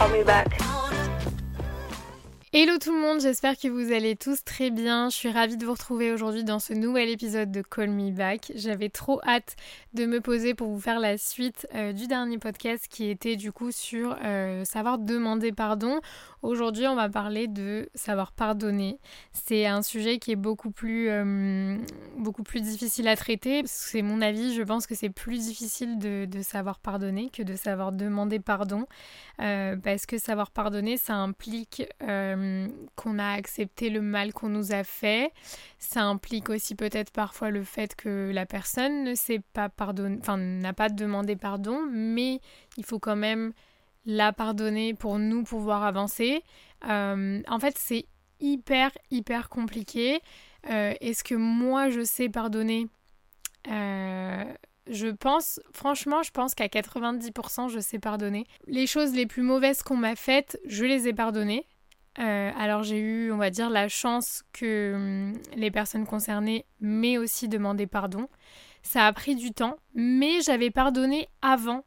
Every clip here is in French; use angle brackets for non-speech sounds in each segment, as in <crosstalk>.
Call me back. Hello tout le monde, j'espère que vous allez tous très bien. Je suis ravie de vous retrouver aujourd'hui dans ce nouvel épisode de Call Me Back. J'avais trop hâte de me poser pour vous faire la suite euh, du dernier podcast qui était du coup sur euh, savoir demander pardon. Aujourd'hui, on va parler de savoir pardonner. C'est un sujet qui est beaucoup plus, euh, beaucoup plus difficile à traiter. C'est mon avis, je pense que c'est plus difficile de, de, savoir pardonner que de savoir demander pardon. parce que savoir pardonner, ça implique qu'on a accepté le mal qu'on nous a fait. Ça implique aussi peut-être parfois le fait que la personne ne sait pas pardonner, enfin n'a pas demandé pardon, mais il faut quand même la pardonner pour nous pouvoir avancer. Euh, en fait, c'est hyper, hyper compliqué. Euh, est-ce que moi, je sais pardonner? Euh, Je pense, franchement, je pense qu'à 90%, je sais pardonner. Les choses les plus mauvaises qu'on m'a faites, je les ai pardonnées. Euh, alors j'ai eu, on va dire, la chance que hum, les personnes concernées m'aient aussi demandé pardon. Ça a pris du temps, mais j'avais pardonné avant.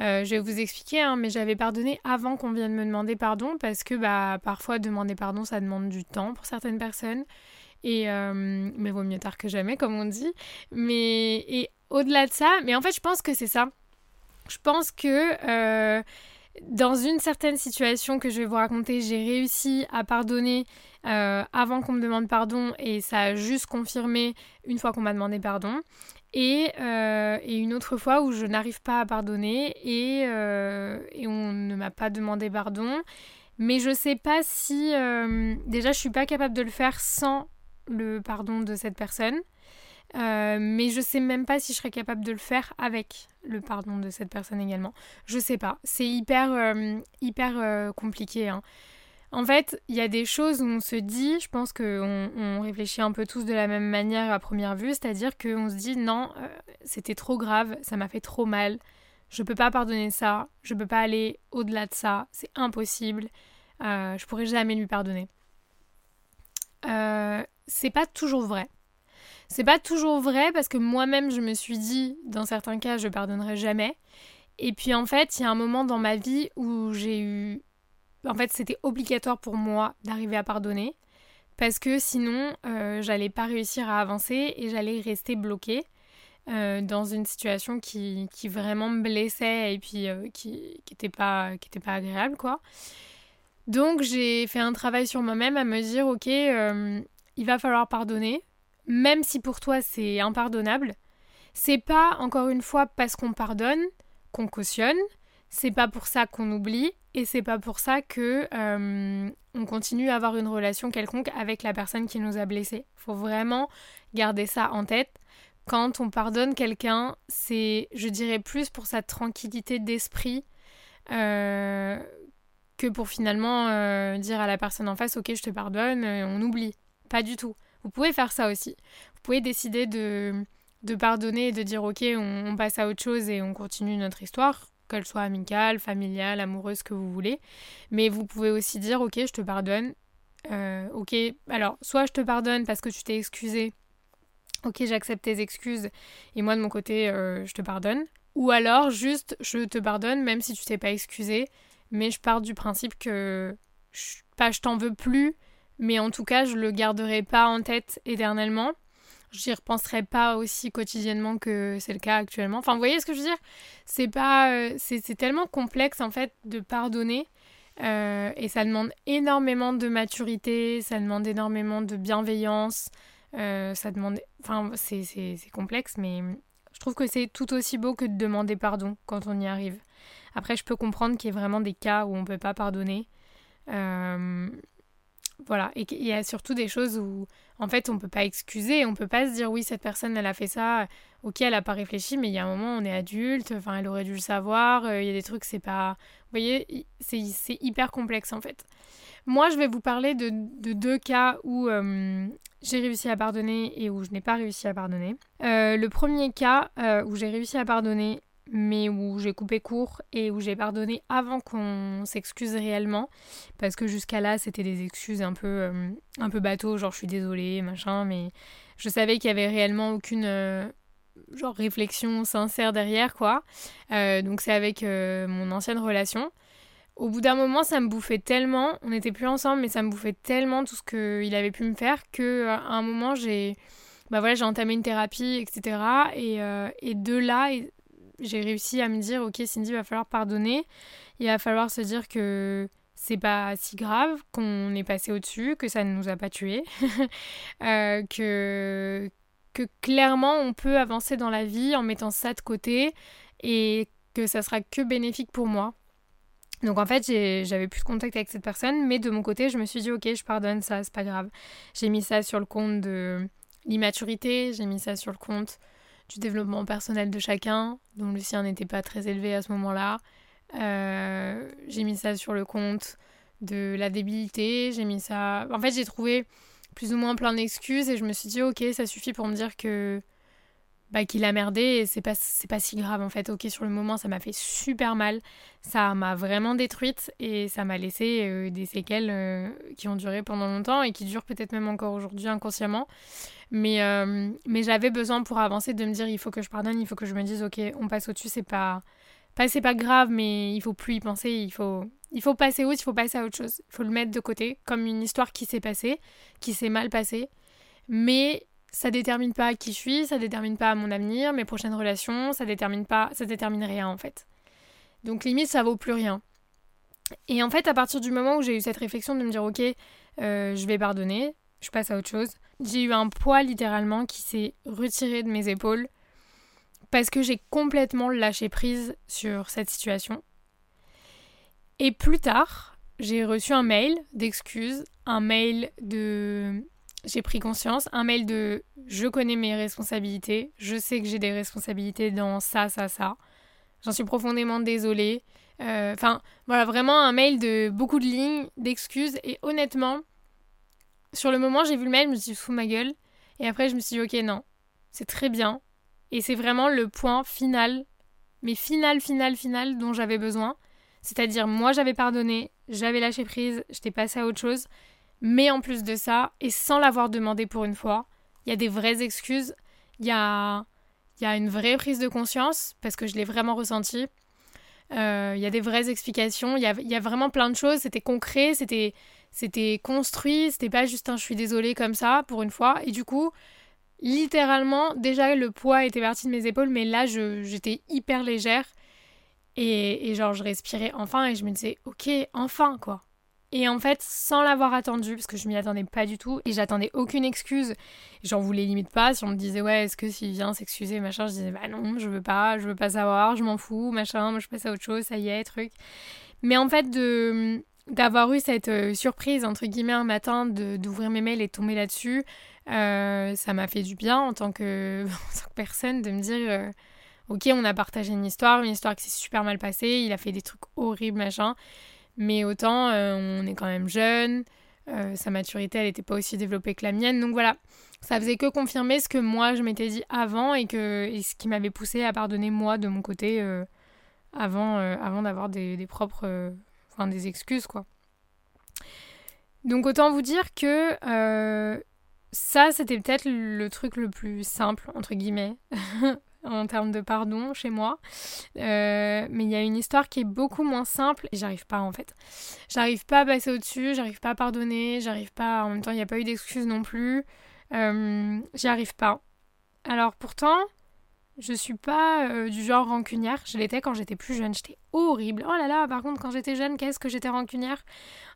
Euh, je vais vous expliquer, hein, mais j'avais pardonné avant qu'on vienne me demander pardon parce que bah, parfois demander pardon ça demande du temps pour certaines personnes. Et euh, mais vaut mieux tard que jamais, comme on dit. Mais et au-delà de ça, mais en fait je pense que c'est ça. Je pense que dans une certaine situation que je vais vous raconter, j'ai réussi à pardonner euh, avant qu'on me demande pardon et ça a juste confirmé une fois qu'on m'a demandé pardon. Et, euh, une autre fois où je n'arrive pas à pardonner et, euh, et on ne m'a pas demandé pardon. Mais je sais pas si... déjà, je suis pas capable de le faire sans le pardon de cette personne. Euh, mais je sais même pas si je serais capable de le faire avec le pardon de cette personne également. Je sais pas. C'est hyper, euh, hyper euh, compliqué. Hein. En fait, il y a des choses où on se dit, je pense qu'on on réfléchit un peu tous de la même manière à première vue, c'est-à-dire qu'on se dit non, c'était trop grave, ça m'a fait trop mal, je peux pas pardonner ça, je peux pas aller au-delà de ça, c'est impossible, je pourrais jamais lui pardonner. c'est pas toujours vrai. C'est pas toujours vrai parce que moi-même je me suis dit, dans certains cas, je pardonnerai jamais. Et puis en fait, il y a un moment dans ma vie où j'ai eu. En fait, c'était obligatoire pour moi d'arriver à pardonner parce que sinon, euh, j'allais pas réussir à avancer et j'allais rester bloquée euh, dans une situation qui, qui, vraiment me blessait et puis euh, qui, qui était pas, qui était pas agréable, quoi. Donc j'ai fait un travail sur moi-même à me dire, ok, il va falloir pardonner, même si pour toi c'est impardonnable, c'est pas encore une fois parce qu'on pardonne qu'on cautionne, c'est pas pour ça qu'on oublie et c'est pas pour ça que euh, on continue à avoir une relation quelconque avec la personne qui nous a blessés. Faut vraiment garder ça en tête. Quand on pardonne quelqu'un, c'est, je dirais, plus pour sa tranquillité d'esprit euh, que pour finalement euh, dire à la personne en face, ok, je te pardonne, on oublie. Pas du tout. Vous pouvez faire ça aussi. Vous pouvez décider de, de pardonner et de dire ok, on, passe à autre chose et on continue notre histoire, qu'elle soit amicale, familiale, amoureuse, que vous voulez. Mais vous pouvez aussi dire ok, je te pardonne. Euh, ok, alors soit je te pardonne parce que tu t'es excusé. Ok, j'accepte tes excuses et moi de mon côté, euh, je te pardonne. Ou alors juste je te pardonne même si tu t'es pas excusé, mais je pars du principe que je, je t'en veux plus, mais en tout cas, je le garderai pas en tête éternellement. J'y repenserai pas aussi quotidiennement que c'est le cas actuellement. Enfin, vous voyez ce que je veux dire? C'est pas, euh, c'est tellement complexe en fait de pardonner. Euh, et ça demande énormément de maturité, ça demande énormément de bienveillance, euh, ça demande... Enfin, c'est complexe, mais je trouve que c'est tout aussi beau que de demander pardon quand on y arrive. Après, je peux comprendre qu'il y ait vraiment des cas où on ne peut pas pardonner. Euh, voilà, et il y a surtout des choses où, en fait, on peut pas excuser, on peut pas se dire oui, cette personne, elle a fait ça, ok, elle a pas réfléchi, mais il y a un moment, on est adulte, enfin, elle aurait dû le savoir, euh, il y a des trucs, c'est pas. Vous voyez, c'est hyper complexe en fait. Moi, je vais vous parler de, deux cas où euh, j'ai réussi à pardonner et où je n'ai pas réussi à pardonner. Euh, le premier cas où j'ai réussi à pardonner, mais où j'ai coupé court et où j'ai pardonné avant qu'on s'excuse réellement. Parce que jusqu'à là c'était des excuses un peu euh, un peu bateau genre je suis désolée machin mais je savais qu'il y avait réellement aucune euh, genre réflexion sincère derrière quoi. Euh, donc c'est avec mon ancienne relation. Au bout d'un moment ça me bouffait tellement on n'était plus ensemble mais ça me bouffait tellement tout ce qu'il avait pu me faire que à un moment j'ai bah voilà entamé une thérapie etc et, et de là j'ai réussi à me dire ok Cindy, il va falloir pardonner, il va falloir se dire que c'est pas si grave, qu'on est passé au-dessus, que ça ne nous a pas tués, <laughs> euh, que, que clairement on peut avancer dans la vie en mettant ça de côté et que ça sera que bénéfique pour moi. Donc en fait, j'avais plus de contact avec cette personne, mais de mon côté, je me suis dit ok, je pardonne ça, c'est pas grave. J'ai mis ça sur le compte de l'immaturité, j'ai mis ça sur le compte du développement personnel de chacun, dont le sien n'était pas très élevé à ce moment-là. Euh, j'ai mis ça sur le compte de la débilité, j'ai mis ça... En fait, j'ai trouvé plus ou moins plein d'excuses et je me suis dit, ok, ça suffit pour me dire que... Bah, qu'il a merdé et c'est pas, c'est pas si grave en fait. Ok, sur le moment, ça m'a fait super mal. Ça m'a vraiment détruite et ça m'a laissé euh, des séquelles euh, qui ont duré pendant longtemps et qui durent peut-être même encore aujourd'hui inconsciemment. Mais, euh, mais j'avais besoin pour avancer de me dire il faut que je pardonne, il faut que je me dise ok, on passe au-dessus, c'est pas, pas c'est pas grave, mais il faut plus y penser, il faut, il faut passer outre, il faut passer à autre chose. Il faut le mettre de côté, comme une histoire qui s'est passée, qui s'est mal passée. Mais ça détermine pas qui je suis, ça détermine pas mon avenir, mes prochaines relations, ça détermine pas, ça détermine rien en fait. Donc limite ça vaut plus rien. Et en fait à partir du moment où j'ai eu cette réflexion de me dire ok, euh, je vais pardonner, je passe à autre chose, j'ai eu un poids littéralement qui s'est retiré de mes épaules parce que j'ai complètement lâché prise sur cette situation. Et plus tard, j'ai reçu un mail d'excuses, un mail de j'ai pris conscience, un mail de je connais mes responsabilités, je sais que j'ai des responsabilités dans ça, ça, ça. J'en suis profondément désolée. Euh, enfin, voilà, vraiment un mail de beaucoup de lignes, d'excuses. Et honnêtement, sur le moment, j'ai vu le mail, je me suis fou ma gueule. Et après, je me suis dit, ok, non, c'est très bien. Et c'est vraiment le point final, mais final, final, final dont j'avais besoin. C'est-à-dire, moi, j'avais pardonné, j'avais lâché prise, j'étais passée à autre chose. Mais en plus de ça, et sans l'avoir demandé pour une fois, il y a des vraies excuses, il y a, une vraie prise de conscience, parce que je l'ai vraiment ressenti. Euh, il y a des vraies explications, il y a, vraiment plein de choses, c'était concret, c'était construit, c'était pas juste un je suis désolée comme ça pour une fois. Et du coup, littéralement, déjà le poids était parti de mes épaules, mais là j'étais hyper légère. Et, et, genre je respirais enfin et je me disais ok, enfin quoi. Et en fait, sans l'avoir attendu, parce que je m'y attendais pas du tout, et j'attendais aucune excuse, j'en voulais limite pas, si on me disait ouais, est-ce que s'il vient s'excuser, machin, je disais bah non, je veux pas, je veux pas savoir, je m'en fous, machin, moi je passe à autre chose, ça y est, truc. Mais en fait, de, d'avoir eu cette euh, surprise, entre guillemets, un matin, d'ouvrir mes mails et tomber là-dessus, euh, ça m'a fait du bien <laughs> en tant que, personne de me dire, euh, ok, on a partagé une histoire, une histoire qui s'est super mal passée, il a fait des trucs horribles, machin, mais autant on est quand même jeune, sa maturité, elle n'était pas aussi développée que la mienne, donc voilà, ça faisait que confirmer ce que moi je m'étais dit avant et, ce qui m'avait poussé à pardonner moi de mon côté avant, avant d'avoir des, des propres enfin des excuses quoi. Donc autant vous dire que euh, ça c'était peut-être le truc le plus simple entre guillemets <laughs> en termes de pardon chez moi. Euh, mais il y a une histoire qui est beaucoup moins simple et j'arrive pas en fait. J'arrive pas à passer au-dessus, j'arrive pas à pardonner, j'arrive pas. En même temps, il n'y a pas eu d'excuses non plus. Euh, J'y arrive pas. Alors pourtant, je suis pas euh, du genre rancunière. Je l'étais quand j'étais plus jeune. J'étais horrible. Oh là là, par contre, quand j'étais jeune, qu'est-ce que j'étais rancunière?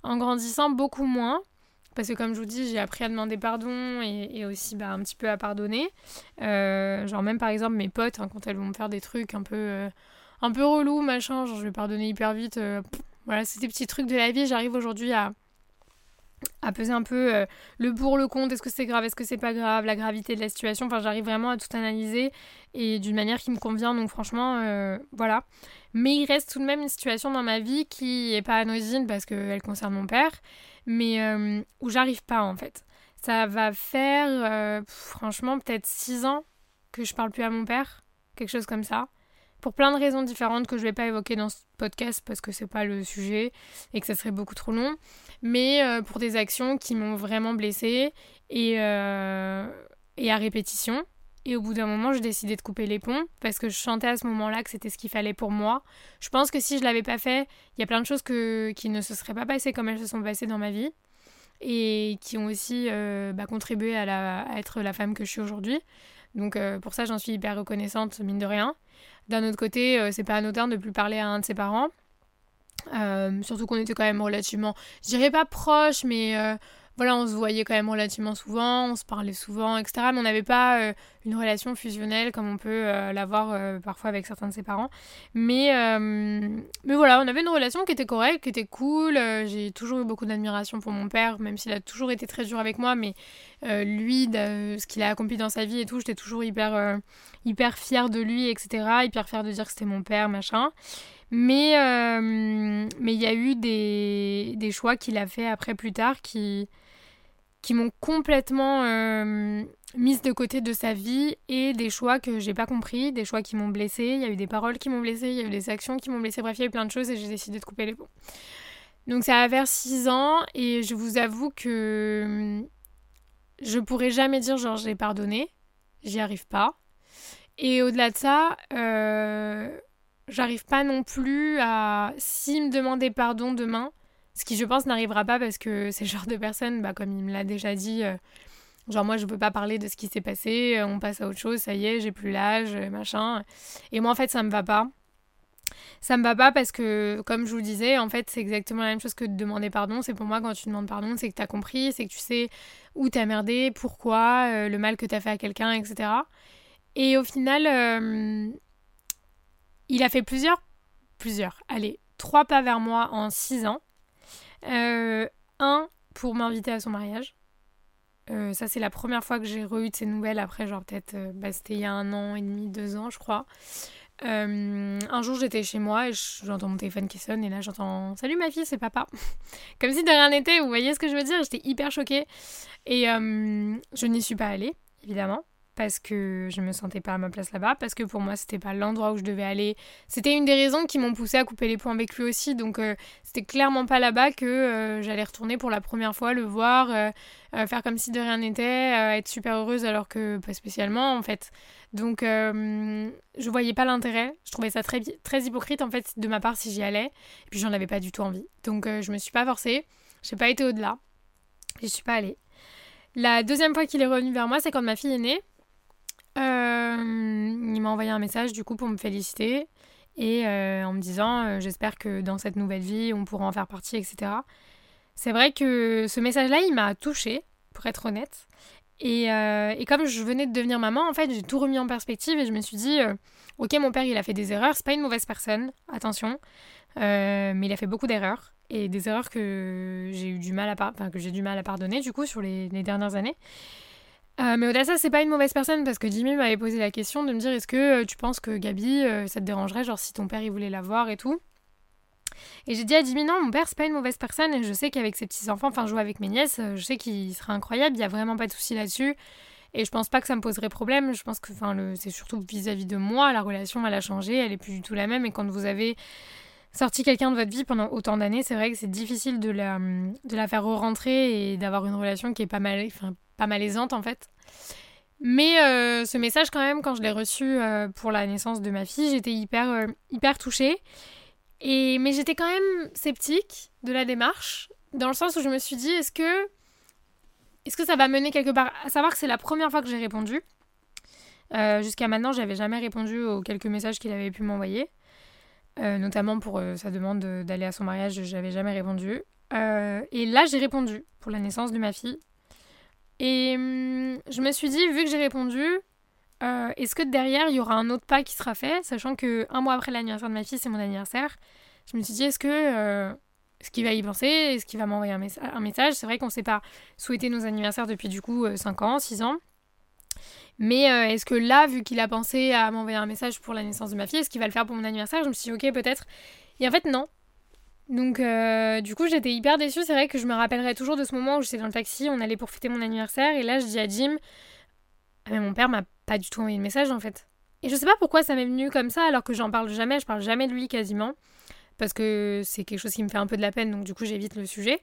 En grandissant, beaucoup moins. Parce que comme je vous dis, j'ai appris à demander pardon et, aussi bah, un petit peu à pardonner. Euh, genre même par exemple mes potes, hein, quand elles vont me faire des trucs un peu... Euh, un peu relou, machin, genre je vais pardonner hyper vite. voilà, c'est des petits trucs de la vie. J'arrive aujourd'hui à, à peser un peu euh, le pour, le contre, est-ce que c'est grave, est-ce que c'est pas grave, la gravité de la situation. Enfin, j'arrive vraiment à tout analyser et d'une manière qui me convient. Donc, franchement, euh, voilà. Mais il reste tout de même une situation dans ma vie qui est pas anodine parce qu'elle concerne mon père, mais euh, où j'arrive pas en fait. Ça va faire, franchement, peut-être 6 ans que je parle plus à mon père, quelque chose comme ça pour plein de raisons différentes que je ne vais pas évoquer dans ce podcast parce que c'est pas le sujet et que ça serait beaucoup trop long, mais euh, pour des actions qui m'ont vraiment blessée et, euh, et à répétition. Et au bout d'un moment, j'ai décidé de couper les ponts parce que je chantais à ce moment-là que c'était ce qu'il fallait pour moi. Je pense que si je l'avais pas fait, il y a plein de choses que, qui ne se seraient pas passées comme elles se sont passées dans ma vie et qui ont aussi euh, bah, contribué à, être la femme que je suis aujourd'hui. Donc pour ça, j'en suis hyper reconnaissante, mine de rien. D'un autre côté, euh, c'est pas anodin de plus parler à un de ses parents. Euh, surtout qu'on était quand même relativement, je dirais pas proche, mais euh, voilà, on se voyait quand même relativement souvent, on se parlait souvent, etc. Mais on n'avait pas euh, une relation fusionnelle comme on peut euh, l'avoir euh, parfois avec certains de ses parents. Mais, mais voilà, on avait une relation qui était correcte, qui était cool. J'ai toujours eu beaucoup d'admiration pour mon père, même s'il a toujours été très dur avec moi. Mais lui, ce qu'il a accompli dans sa vie et tout, j'étais toujours hyper, hyper fière de lui, etc. Hyper fière de dire que c'était mon père, machin. Mais il y a eu des, des choix qu'il a fait après plus tard qui qui m'ont complètement euh, mise de côté de sa vie et des choix que j'ai pas compris, des choix qui m'ont blessée, il y a eu des paroles qui m'ont blessée, il y a eu des actions qui m'ont blessée, bref, il y a eu plein de choses et j'ai décidé de couper les ponts. Donc ça va faire 6 ans et je vous avoue que je pourrais jamais dire genre j'ai pardonné, j'y arrive pas. Et au-delà de ça, euh, j'arrive pas non plus à... S'il me demandait pardon demain, ce qui, je pense, n'arrivera pas parce que c'est le genre de personne, bah, comme il me l'a déjà dit, euh, genre moi je veux pas parler de ce qui s'est passé, euh, on passe à autre chose, ça y est, j'ai plus l'âge, euh, machin. Et moi en fait ça me va pas. Ça me va pas parce que, comme je vous disais, en fait, c'est exactement la même chose que de demander pardon. C'est pour moi, quand tu demandes pardon, c'est que tu as compris, c'est que tu sais où t'as merdé, pourquoi, le mal que t'as fait à quelqu'un, etc. Et au final, il a fait plusieurs, plusieurs, allez, trois pas vers moi en six ans. Euh, un, pour m'inviter à son mariage. Euh, ça, c'est la première fois que j'ai re-eu de ces nouvelles après, genre peut-être, euh, bah, c'était il y a un an et demi, deux ans, je crois. un jour, j'étais chez moi et j'entends mon téléphone qui sonne et là, j'entends Salut ma fille, c'est papa. <laughs> Comme si de rien n'était, vous voyez ce que je veux dire J'étais hyper choquée et je n'y suis pas allée, évidemment parce que je me sentais pas à ma place là-bas, parce que pour moi c'était pas l'endroit où je devais aller. C'était une des raisons qui m'ont poussé à couper les ponts avec lui aussi, donc euh, c'était clairement pas là-bas que euh, j'allais retourner pour la première fois, le voir, euh, faire comme si de rien n'était, être super heureuse alors que pas spécialement en fait. Donc je voyais pas l'intérêt, je trouvais ça très, très hypocrite en fait de ma part si j'y allais, et puis j'en avais pas du tout envie. Donc je me suis pas forcée, j'ai pas été au-delà, j'y suis pas allée. La deuxième fois qu'il est revenu vers moi, c'est quand ma fille est née. Euh, il m'a envoyé un message du coup pour me féliciter et euh, en me disant euh, j'espère que dans cette nouvelle vie on pourra en faire partie, etc. C'est vrai que ce message-là il m'a touchée, pour être honnête. Et, et, comme je venais de devenir maman, en fait, j'ai tout remis en perspective et je me suis dit, ok, mon père, il a fait des erreurs, c'est pas une mauvaise personne, attention, mais il a fait beaucoup d'erreurs et des erreurs que j'ai eu du mal à, que j'ai du mal à pardonner du coup sur les dernières années. Euh, mais au-delà de ça, c'est pas une mauvaise personne parce que Jimmy m'avait posé la question de me dire est-ce que euh, tu penses que Gabi, euh, ça te dérangerait, genre si ton père il voulait la voir et tout? Et j'ai dit à Jimmy non, mon père c'est pas une mauvaise personne et je sais qu'avec ses petits-enfants, enfin jouer avec mes nièces, je sais qu'il sera incroyable, il y a vraiment pas de souci là-dessus. Et je pense pas que ça me poserait problème, je pense que c'est surtout vis-à-vis de moi, la relation elle a changé, elle est plus du tout la même et quand vous avez sorti quelqu'un de votre vie pendant autant d'années, c'est vrai que c'est difficile de la, de la faire re-rentrer et d'avoir une relation qui est pas mal, pas malaisante en fait. Mais euh, ce message quand même, quand je l'ai reçu euh, pour la naissance de ma fille, j'étais hyper, euh, hyper touchée. Et, mais j'étais quand même sceptique de la démarche, dans le sens où je me suis dit, est-ce que, est-ce que ça va mener quelque part? À savoir que c'est la première fois que j'ai répondu. Jusqu'à maintenant, j'avais jamais répondu aux quelques messages qu'il avait pu m'envoyer. notamment pour sa demande d'aller à son mariage, j'avais jamais répondu. et là, j'ai répondu pour la naissance de ma fille. Et hum, je me suis dit, vu que j'ai répondu, euh, est-ce que derrière il y aura un autre pas qui sera fait, sachant que un mois après l'anniversaire de ma fille, c'est mon anniversaire. Je me suis dit, est-ce que euh, ce qu'il va y penser, est-ce qu'il va m'envoyer un, message? C'est vrai qu'on ne s'est pas souhaité nos anniversaires depuis du coup 5 ans, 6 ans. Mais est-ce que là, vu qu'il a pensé à m'envoyer un message pour la naissance de ma fille, est-ce qu'il va le faire pour mon anniversaire? Je me suis dit, ok, peut-être. Et en fait, non. Donc, du coup, j'étais hyper déçue. C'est vrai que je me rappellerai toujours de ce moment où j'étais dans le taxi, on allait pour fêter mon anniversaire. Et là, je dis à Jim, ah, mais mon père m'a pas du tout envoyé de message en fait. Et je sais pas pourquoi ça m'est venu comme ça alors que j'en parle jamais, je parle jamais de lui quasiment. Parce que c'est quelque chose qui me fait un peu de la peine, donc du coup j'évite le sujet.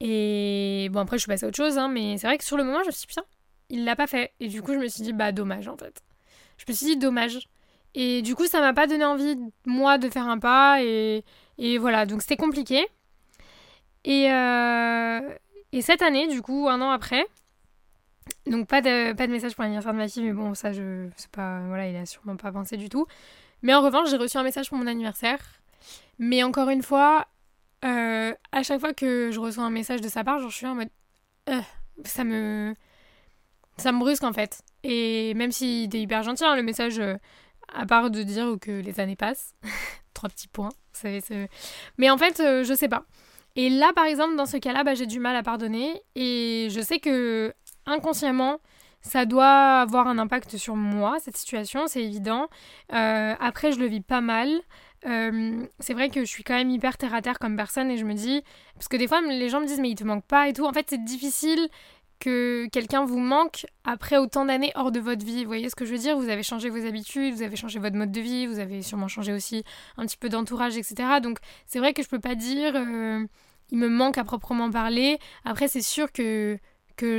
Et bon, après je suis passée à autre chose, hein, mais c'est vrai que sur le moment je me suis dit putain, il l'a pas fait. Et du coup je me suis dit bah dommage en fait. Je me suis dit dommage. Et du coup ça m'a pas donné envie, moi, de faire un pas. Et, et voilà, donc c'était compliqué. Et, euh, et cette année, du coup, un an après, donc pas de, message pour l'anniversaire de ma fille, mais bon, ça, je sais pas, voilà, il a sûrement pas pensé du tout. Mais en revanche, j'ai reçu un message pour mon anniversaire. Mais encore une fois, euh, à chaque fois que je reçois un message de sa part, je suis en mode, euh, ça me, ça me brusque en fait. Et même s'il est hyper gentil, hein, le message, à part de dire que les années passent, <laughs> trois petits points, mais en fait, je sais pas. Et là, par exemple, dans ce cas-là, bah, j'ai du mal à pardonner. Et je sais que inconsciemment, ça doit avoir un impact sur moi, cette situation, c'est évident. Euh, après, je le vis pas mal. Euh, c'est vrai que je suis quand même hyper terre à terre comme personne et je me dis, parce que des fois les gens me disent mais il te manque pas et tout. En fait, c'est difficile que quelqu'un vous manque après autant d'années hors de votre vie. Vous voyez ce que je veux dire? Vous avez changé vos habitudes, vous avez changé votre mode de vie, vous avez sûrement changé aussi un petit peu d'entourage, etc. Donc c'est vrai que je peux pas dire euh, il me manque à proprement parler. Après, c'est sûr que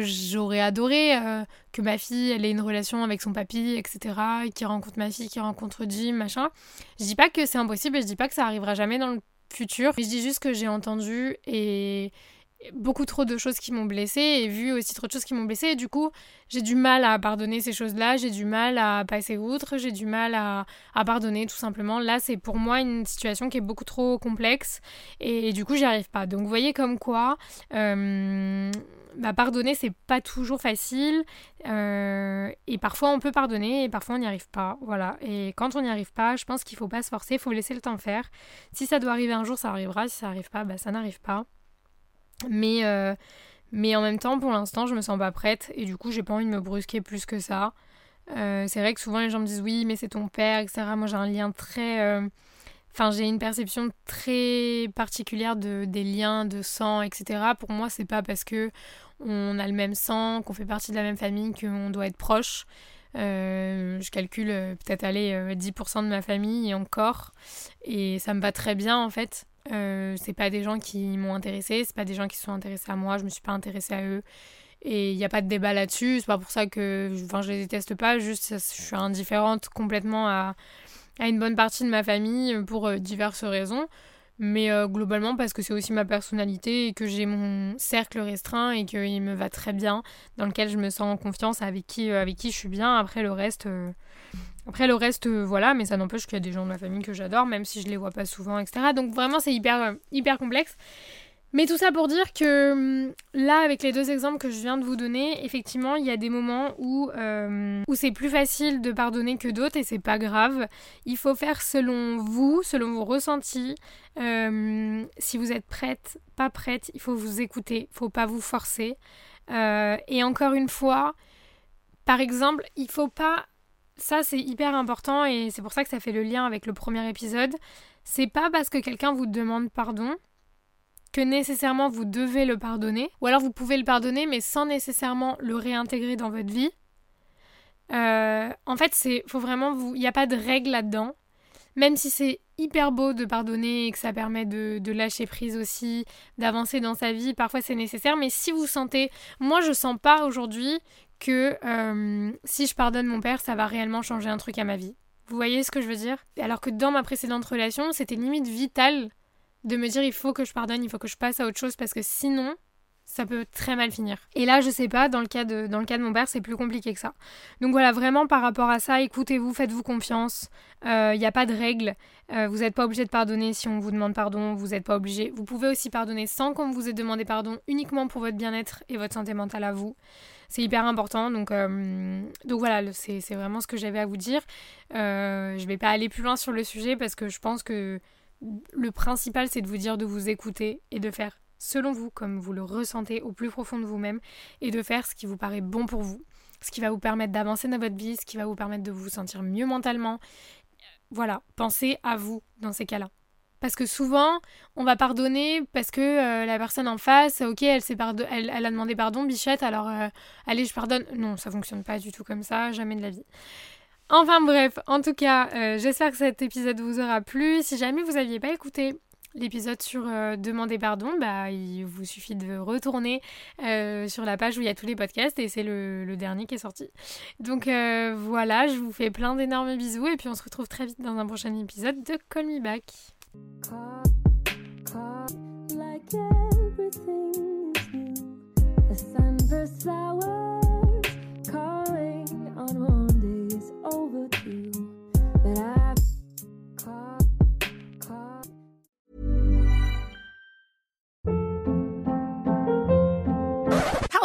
j'aurais adoré euh, que ma fille ait une relation avec son papy, etc. Qui rencontre ma fille, qui rencontre Jim, machin. Je dis pas que c'est impossible je dis pas que ça arrivera jamais dans le futur. Je dis juste que j'ai entendu et beaucoup trop de choses qui m'ont blessée et vu aussi trop de choses qui m'ont blessée. Et du coup, j'ai du mal à pardonner ces choses-là, j'ai du mal à passer outre, j'ai du mal à, pardonner tout simplement. Là, c'est pour moi une situation qui est beaucoup trop complexe et, du coup, j'y arrive pas. Donc, vous voyez comme quoi. Euh, bah, pardonner, c'est pas toujours facile. Euh, et parfois, on peut pardonner et parfois, on n'y arrive pas. Voilà. Et quand on n'y arrive pas, je pense qu'il faut pas se forcer, il faut laisser le temps faire. Si ça doit arriver un jour, ça arrivera. Si ça n'arrive pas, bah, ça n'arrive pas. Mais, euh, mais en même temps, pour l'instant, je me sens pas prête et du coup, j'ai pas envie de me brusquer plus que ça. Euh, c'est vrai que souvent, les gens me disent oui, mais c'est ton père, etc. Moi, j'ai un lien très. Enfin, j'ai une perception très particulière de, des liens de sang, etc. Pour moi, c'est pas parce que on a le même sang, qu'on fait partie de la même famille, qu'on doit être proche. Euh, je calcule euh, peut-être aller 10% euh, de ma famille et encore. Et ça me va très bien en fait. C'est pas des gens qui m'ont intéressé, c'est pas des gens qui sont intéressés à moi, je me suis pas intéressée à eux. Et il n'y a pas de débat là-dessus, c'est pas pour ça que je les déteste pas, juste je suis indifférente complètement à, à une bonne partie de ma famille pour diverses raisons mais euh, globalement parce que c'est aussi ma personnalité et que j'ai mon cercle restreint et qu'il me va très bien, dans lequel je me sens en confiance, avec qui, euh, avec qui je suis bien. Après le reste, euh, après le reste, voilà, mais ça n'empêche qu'il y a des gens de ma famille que j'adore, même si je les vois pas souvent, etc. Donc vraiment c'est hyper, hyper complexe. Mais tout ça pour dire que hum, là, avec les deux exemples que je viens de vous donner, effectivement, il y a des moments où, euh, où c'est plus facile de pardonner que d'autres et c'est pas grave. Il faut faire selon vous, selon vos ressentis. Euh, si vous êtes prête, pas prête, il faut vous écouter, il faut pas vous forcer. Euh, et encore une fois, par exemple, il faut pas. Ça, c'est hyper important et c'est pour ça que ça fait le lien avec le premier épisode. C'est pas parce que quelqu'un vous demande pardon que nécessairement vous devez le pardonner, ou alors vous pouvez le pardonner mais sans nécessairement le réintégrer dans votre vie. Euh, en fait, c'est faut vraiment vous, il n'y a pas de règle là-dedans. Même si c'est hyper beau de pardonner et que ça permet de, lâcher prise aussi, d'avancer dans sa vie, parfois c'est nécessaire. Mais si vous sentez, moi je sens pas aujourd'hui que euh, si je pardonne mon père, ça va réellement changer un truc à ma vie. Vous voyez ce que je veux dire? Alors que dans ma précédente relation, c'était limite vital de me dire il faut que je pardonne, il faut que je passe à autre chose parce que sinon, ça peut très mal finir. Et là, je sais pas, dans le cas de, dans le cas de mon père, c'est plus compliqué que ça. Donc voilà, vraiment par rapport à ça, écoutez-vous, faites-vous confiance. Il euh, n'y a pas de règles. Euh, vous n'êtes pas obligé de pardonner si on vous demande pardon. Vous n'êtes pas obligé. Vous pouvez aussi pardonner sans qu'on vous ait demandé pardon, uniquement pour votre bien-être et votre santé mentale à vous. C'est hyper important. Donc, euh, donc voilà, c'est vraiment ce que j'avais à vous dire. je ne vais pas aller plus loin sur le sujet parce que je pense que le principal, c'est de vous dire de vous écouter et de faire selon vous, comme vous le ressentez au plus profond de vous-même, et de faire ce qui vous paraît bon pour vous, ce qui va vous permettre d'avancer dans votre vie, ce qui va vous permettre de vous sentir mieux mentalement. Voilà, pensez à vous dans ces cas-là. Parce que souvent, on va pardonner parce que euh, la personne en face, ok, elle, elle, elle, a demandé pardon, bichette, alors euh, allez, je pardonne. Non, ça fonctionne pas du tout comme ça, jamais de la vie. Enfin bref, en tout cas, euh, j'espère que cet épisode vous aura plu. Si jamais vous n'aviez pas écouté l'épisode sur euh, demander pardon, bah, il vous suffit de retourner euh, sur la page où il y a tous les podcasts et c'est le, dernier qui est sorti. Donc euh, voilà, je vous fais plein d'énormes bisous et puis on se retrouve très vite dans un prochain épisode de Call Me Back.